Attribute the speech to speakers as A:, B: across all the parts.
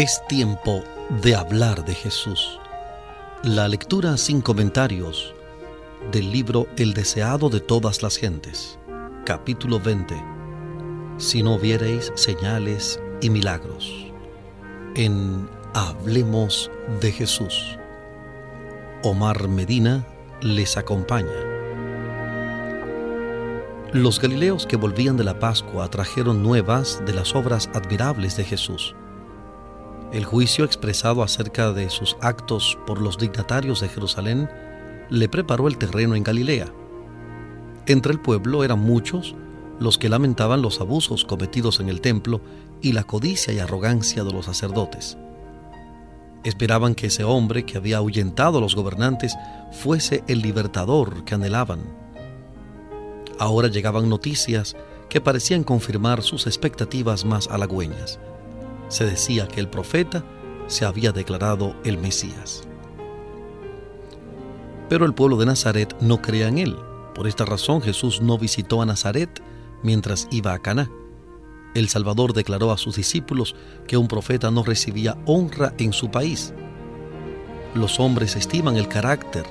A: Es tiempo de hablar de Jesús. La lectura sin comentarios del libro El deseado de todas las gentes, capítulo 20. Si no viereis señales y milagros. En Hablemos de Jesús. Omar Medina les acompaña. Los galileos que volvían de la Pascua trajeron nuevas de las obras admirables de Jesús el juicio expresado acerca de sus actos por los dignatarios de Jerusalén le preparó el terreno en Galilea. Entre el pueblo eran muchos los que lamentaban los abusos cometidos en el templo y la codicia y arrogancia de los sacerdotes. Esperaban que ese hombre que había ahuyentado a los gobernantes fuese el libertador que anhelaban. Ahora llegaban noticias que parecían confirmar sus expectativas más halagüeñas se decía que el profeta se había declarado el Mesías. Pero el pueblo de Nazaret no creía en él. Por esta razón Jesús no visitó a Nazaret mientras iba a Caná. El Salvador declaró a sus discípulos que un profeta no recibía honra en su país. Los hombres estiman el carácter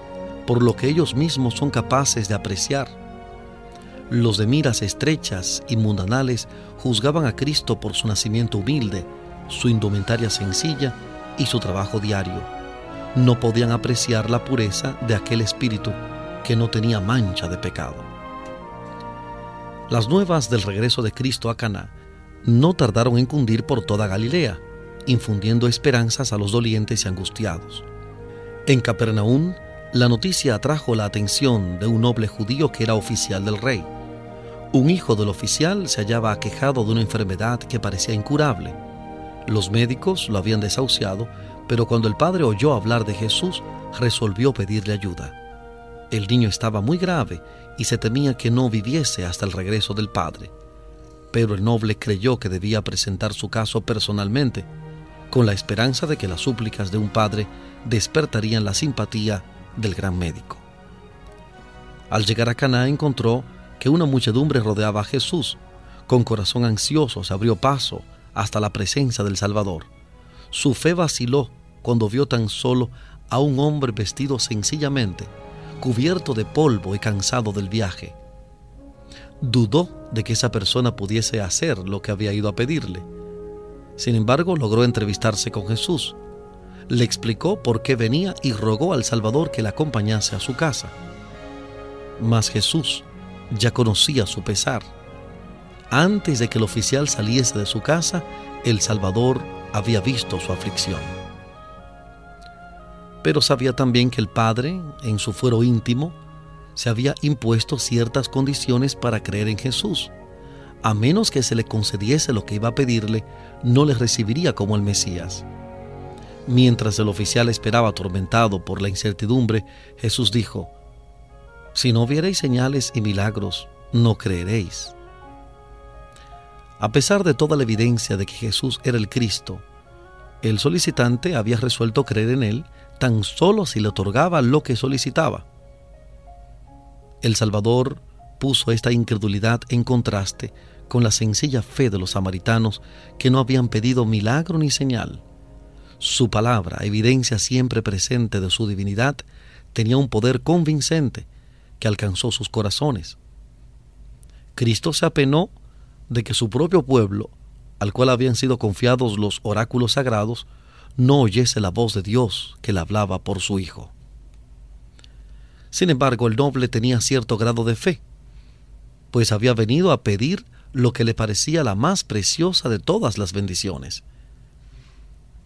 A: por lo que ellos mismos son capaces de apreciar. Los de miras estrechas y mundanales juzgaban a Cristo por su nacimiento humilde su indumentaria sencilla y su trabajo diario. No podían apreciar la pureza de aquel espíritu que no tenía mancha de pecado. Las nuevas del regreso de Cristo a Caná no tardaron en cundir por toda Galilea, infundiendo esperanzas a los dolientes y angustiados. En Capernaum, la noticia atrajo la atención de un noble judío que era oficial del rey. Un hijo del oficial se hallaba aquejado de una enfermedad que parecía incurable los médicos lo habían desahuciado, pero cuando el padre oyó hablar de Jesús, resolvió pedirle ayuda. El niño estaba muy grave y se temía que no viviese hasta el regreso del padre. Pero el noble creyó que debía presentar su caso personalmente, con la esperanza de que las súplicas de un padre despertarían la simpatía del gran médico. Al llegar a Caná encontró que una muchedumbre rodeaba a Jesús. Con corazón ansioso se abrió paso hasta la presencia del Salvador. Su fe vaciló cuando vio tan solo a un hombre vestido sencillamente, cubierto de polvo y cansado del viaje. Dudó de que esa persona pudiese hacer lo que había ido a pedirle. Sin embargo, logró entrevistarse con Jesús. Le explicó por qué venía y rogó al Salvador que le acompañase a su casa. Mas Jesús ya conocía su pesar antes de que el oficial saliese de su casa, el Salvador había visto su aflicción. Pero sabía también que el Padre, en su fuero íntimo, se había impuesto ciertas condiciones para creer en Jesús. A menos que se le concediese lo que iba a pedirle, no le recibiría como el Mesías. Mientras el oficial esperaba atormentado por la incertidumbre, Jesús dijo, Si no viereis señales y milagros, no creeréis. A pesar de toda la evidencia de que Jesús era el Cristo, el solicitante había resuelto creer en él tan solo si le otorgaba lo que solicitaba. El Salvador puso esta incredulidad en contraste con la sencilla fe de los samaritanos que no habían pedido milagro ni señal. Su palabra, evidencia siempre presente de su divinidad, tenía un poder convincente que alcanzó sus corazones. Cristo se apenó de que su propio pueblo, al cual habían sido confiados los oráculos sagrados, no oyese la voz de Dios que le hablaba por su Hijo. Sin embargo, el noble tenía cierto grado de fe, pues había venido a pedir lo que le parecía la más preciosa de todas las bendiciones.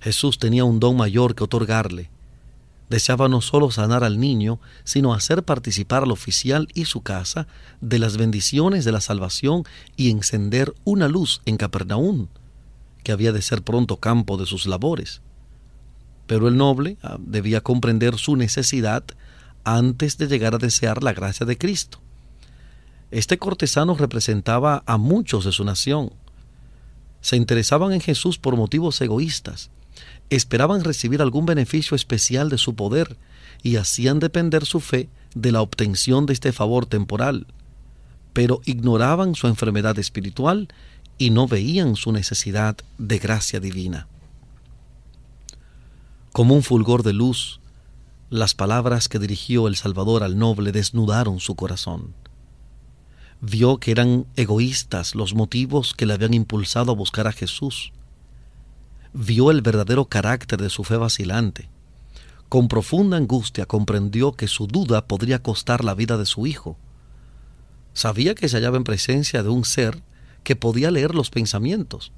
A: Jesús tenía un don mayor que otorgarle, deseaba no solo sanar al niño, sino hacer participar al oficial y su casa de las bendiciones de la salvación y encender una luz en Capernaum, que había de ser pronto campo de sus labores. Pero el noble ah, debía comprender su necesidad antes de llegar a desear la gracia de Cristo. Este cortesano representaba a muchos de su nación. Se interesaban en Jesús por motivos egoístas esperaban recibir algún beneficio especial de su poder y hacían depender su fe de la obtención de este favor temporal, pero ignoraban su enfermedad espiritual y no veían su necesidad de gracia divina. Como un fulgor de luz, las palabras que dirigió el Salvador al noble desnudaron su corazón. Vio que eran egoístas los motivos que le habían impulsado a buscar a Jesús. Vio el verdadero carácter de su fe vacilante. Con profunda angustia comprendió que su duda podría costar la vida de su hijo. Sabía que se hallaba en presencia de un ser que podía leer los pensamientos,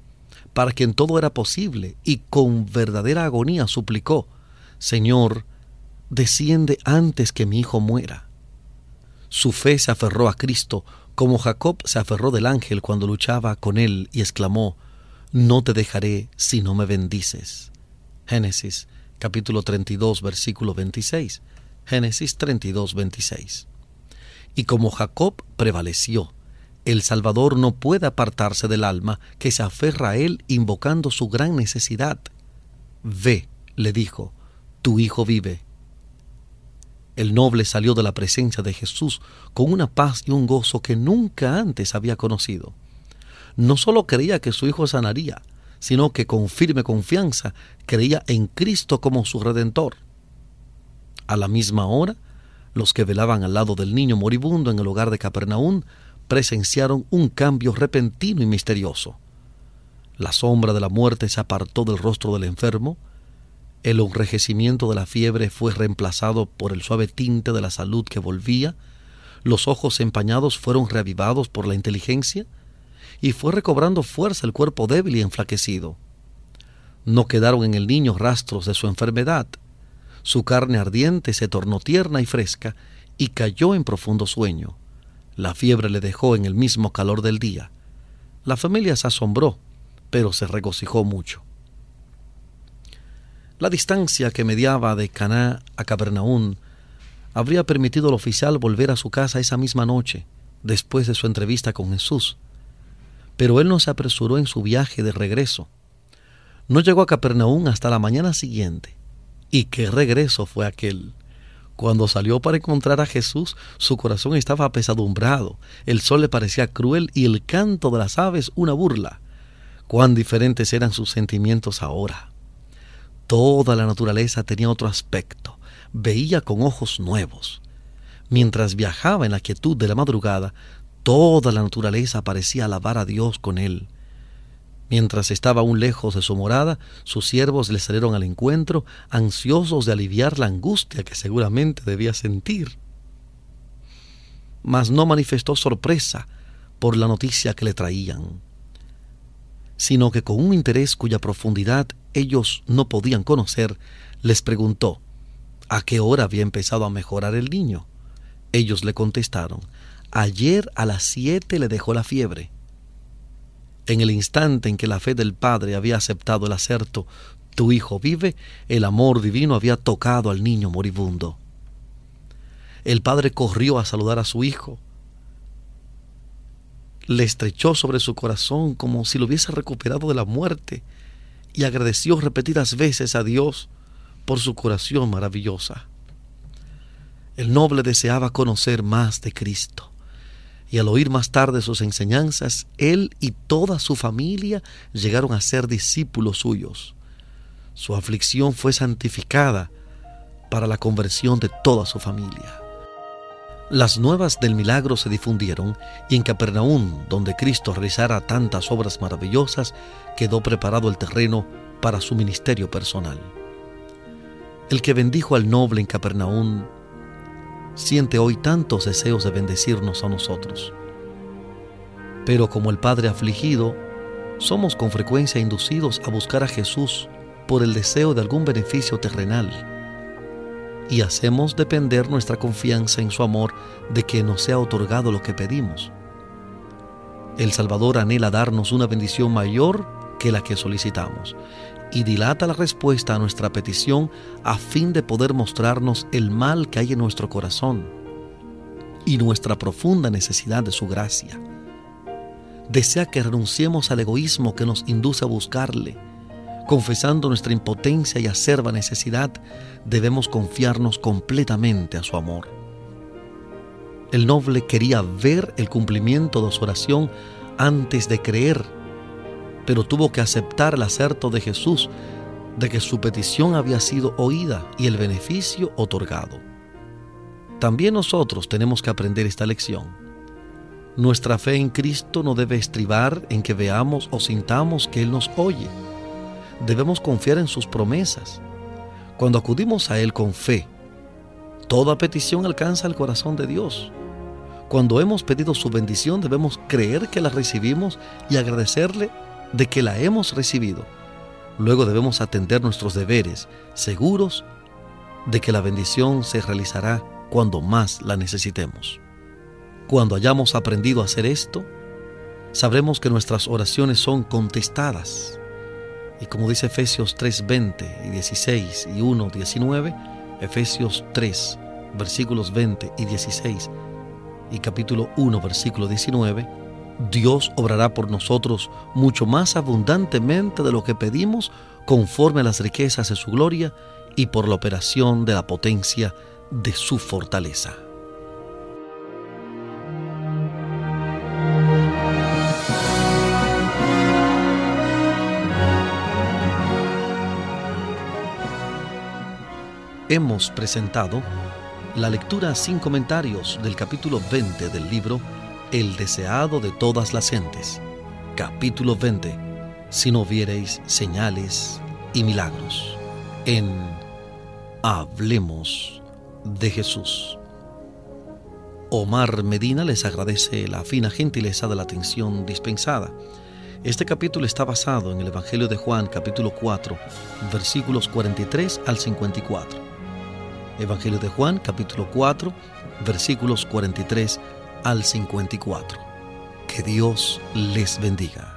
A: para quien todo era posible, y con verdadera agonía suplicó, Señor, desciende antes que mi hijo muera. Su fe se aferró a Cristo como Jacob se aferró del ángel cuando luchaba con él y exclamó, No te dejaré si no me bendices. Génesis capítulo 32 versículo 26. Génesis 32 26. Y como Jacob prevaleció, el Salvador no puede apartarse del alma que se aferra a él invocando su gran necesidad. Ve, le dijo, tu hijo vive. El noble salió de la presencia de Jesús con una paz y un gozo que nunca antes había conocido. No solo creía que su hijo sanaría, sino que con firme confianza creía en Cristo como su redentor. A la misma hora, los que velaban al lado del niño moribundo en el hogar de Capernaum presenciaron un cambio repentino y misterioso. La sombra de la muerte se apartó del rostro del enfermo, el enrejecimiento de la fiebre fue reemplazado por el suave tinte de la salud que volvía, los ojos empañados fueron reavivados por la inteligencia, y fue recobrando fuerza el cuerpo débil y enflaquecido. No quedaron en el niño rastros de su enfermedad. Su carne ardiente se tornó tierna y fresca y cayó en profundo sueño. La fiebre le dejó en el mismo calor del día. La familia se asombró, pero se regocijó mucho. La distancia que mediaba de Caná a Capernaum habría permitido al oficial volver a su casa esa misma noche, después de su entrevista con Jesús. Pero él no se apresuró en su viaje de regreso. No llegó a Capernaum hasta la mañana siguiente. ¿Y qué regreso fue aquel? Cuando salió para encontrar a Jesús, su corazón estaba apesadumbrado, el sol le parecía cruel y el canto de las aves una burla. Cuán diferentes eran sus sentimientos ahora. Toda la naturaleza tenía otro aspecto, veía con ojos nuevos. Mientras viajaba en la quietud de la madrugada, toda la naturaleza parecía alabar a Dios con él. Mientras estaba aún lejos de su morada, sus siervos le salieron al encuentro, ansiosos de aliviar la angustia que seguramente debía sentir. Mas no manifestó sorpresa por la noticia que le traían, sino que con un interés cuya profundidad ellos no podían conocer, les preguntó, ¿a qué hora había empezado a mejorar el niño? Ellos le contestaron, ayer a las siete le dejó la fiebre. En el instante en que la fe del Padre había aceptado el acerto, tu hijo vive, el amor divino había tocado al niño moribundo. El Padre corrió a saludar a su hijo, le estrechó sobre su corazón como si lo hubiese recuperado de la muerte y agradeció repetidas veces a Dios por su curación maravillosa. El noble deseaba conocer más de Cristo, y al oír más tarde sus enseñanzas, él y toda su familia llegaron a ser discípulos suyos. Su aflicción fue santificada para la conversión de toda su familia. Las nuevas del milagro se difundieron y en Capernaum, donde Cristo realizara tantas obras maravillosas, quedó preparado el terreno para su ministerio personal. El que bendijo al noble en Capernaum siente hoy tantos deseos de bendecirnos a nosotros. Pero como el Padre afligido, somos con frecuencia inducidos a buscar a Jesús por el deseo de algún beneficio terrenal y hacemos depender nuestra confianza en su amor de que nos sea otorgado lo que pedimos. El Salvador anhela darnos una bendición mayor que la que solicitamos y dilata la respuesta a nuestra petición a fin de poder mostrarnos el mal que hay en nuestro corazón y nuestra profunda necesidad de su gracia. Desea que renunciemos al egoísmo que nos induce a buscarle confesando nuestra impotencia y acerba necesidad, debemos confiarnos completamente a su amor. El noble quería ver el cumplimiento de su oración antes de creer, pero tuvo que aceptar el acerto de Jesús de que su petición había sido oída y el beneficio otorgado. También nosotros tenemos que aprender esta lección. Nuestra fe en Cristo no debe estribar en que veamos o sintamos que Él nos oye. Debemos confiar en sus promesas. Cuando acudimos a Él con fe, toda petición alcanza el corazón de Dios. Cuando hemos pedido su bendición debemos creer que la recibimos y agradecerle de que la hemos recibido. Luego debemos atender nuestros deberes, seguros de que la bendición se realizará cuando más la necesitemos. Cuando hayamos aprendido a hacer esto, sabremos que nuestras oraciones son contestadas. Y como dice Efesios 3, 20 y 16 y 1, 19, Efesios 3, versículos 20 y 16 y capítulo 1, versículo 19, Dios obrará por nosotros mucho más abundantemente de lo que pedimos conforme a las riquezas de su gloria y por la operación de la potencia de su fortaleza. Hemos presentado la lectura sin comentarios del capítulo 20 del libro El deseado de todas las gentes. Capítulo 20. Si no viereis señales y milagros. En Hablemos de Jesús. Omar Medina les agradece la fina gentileza de la atención dispensada. Este capítulo está basado en el Evangelio de Juan capítulo 4 versículos 43 al 54. Evangelio de Juan, capítulo 4, versículos 43 al 54. Que Dios les bendiga.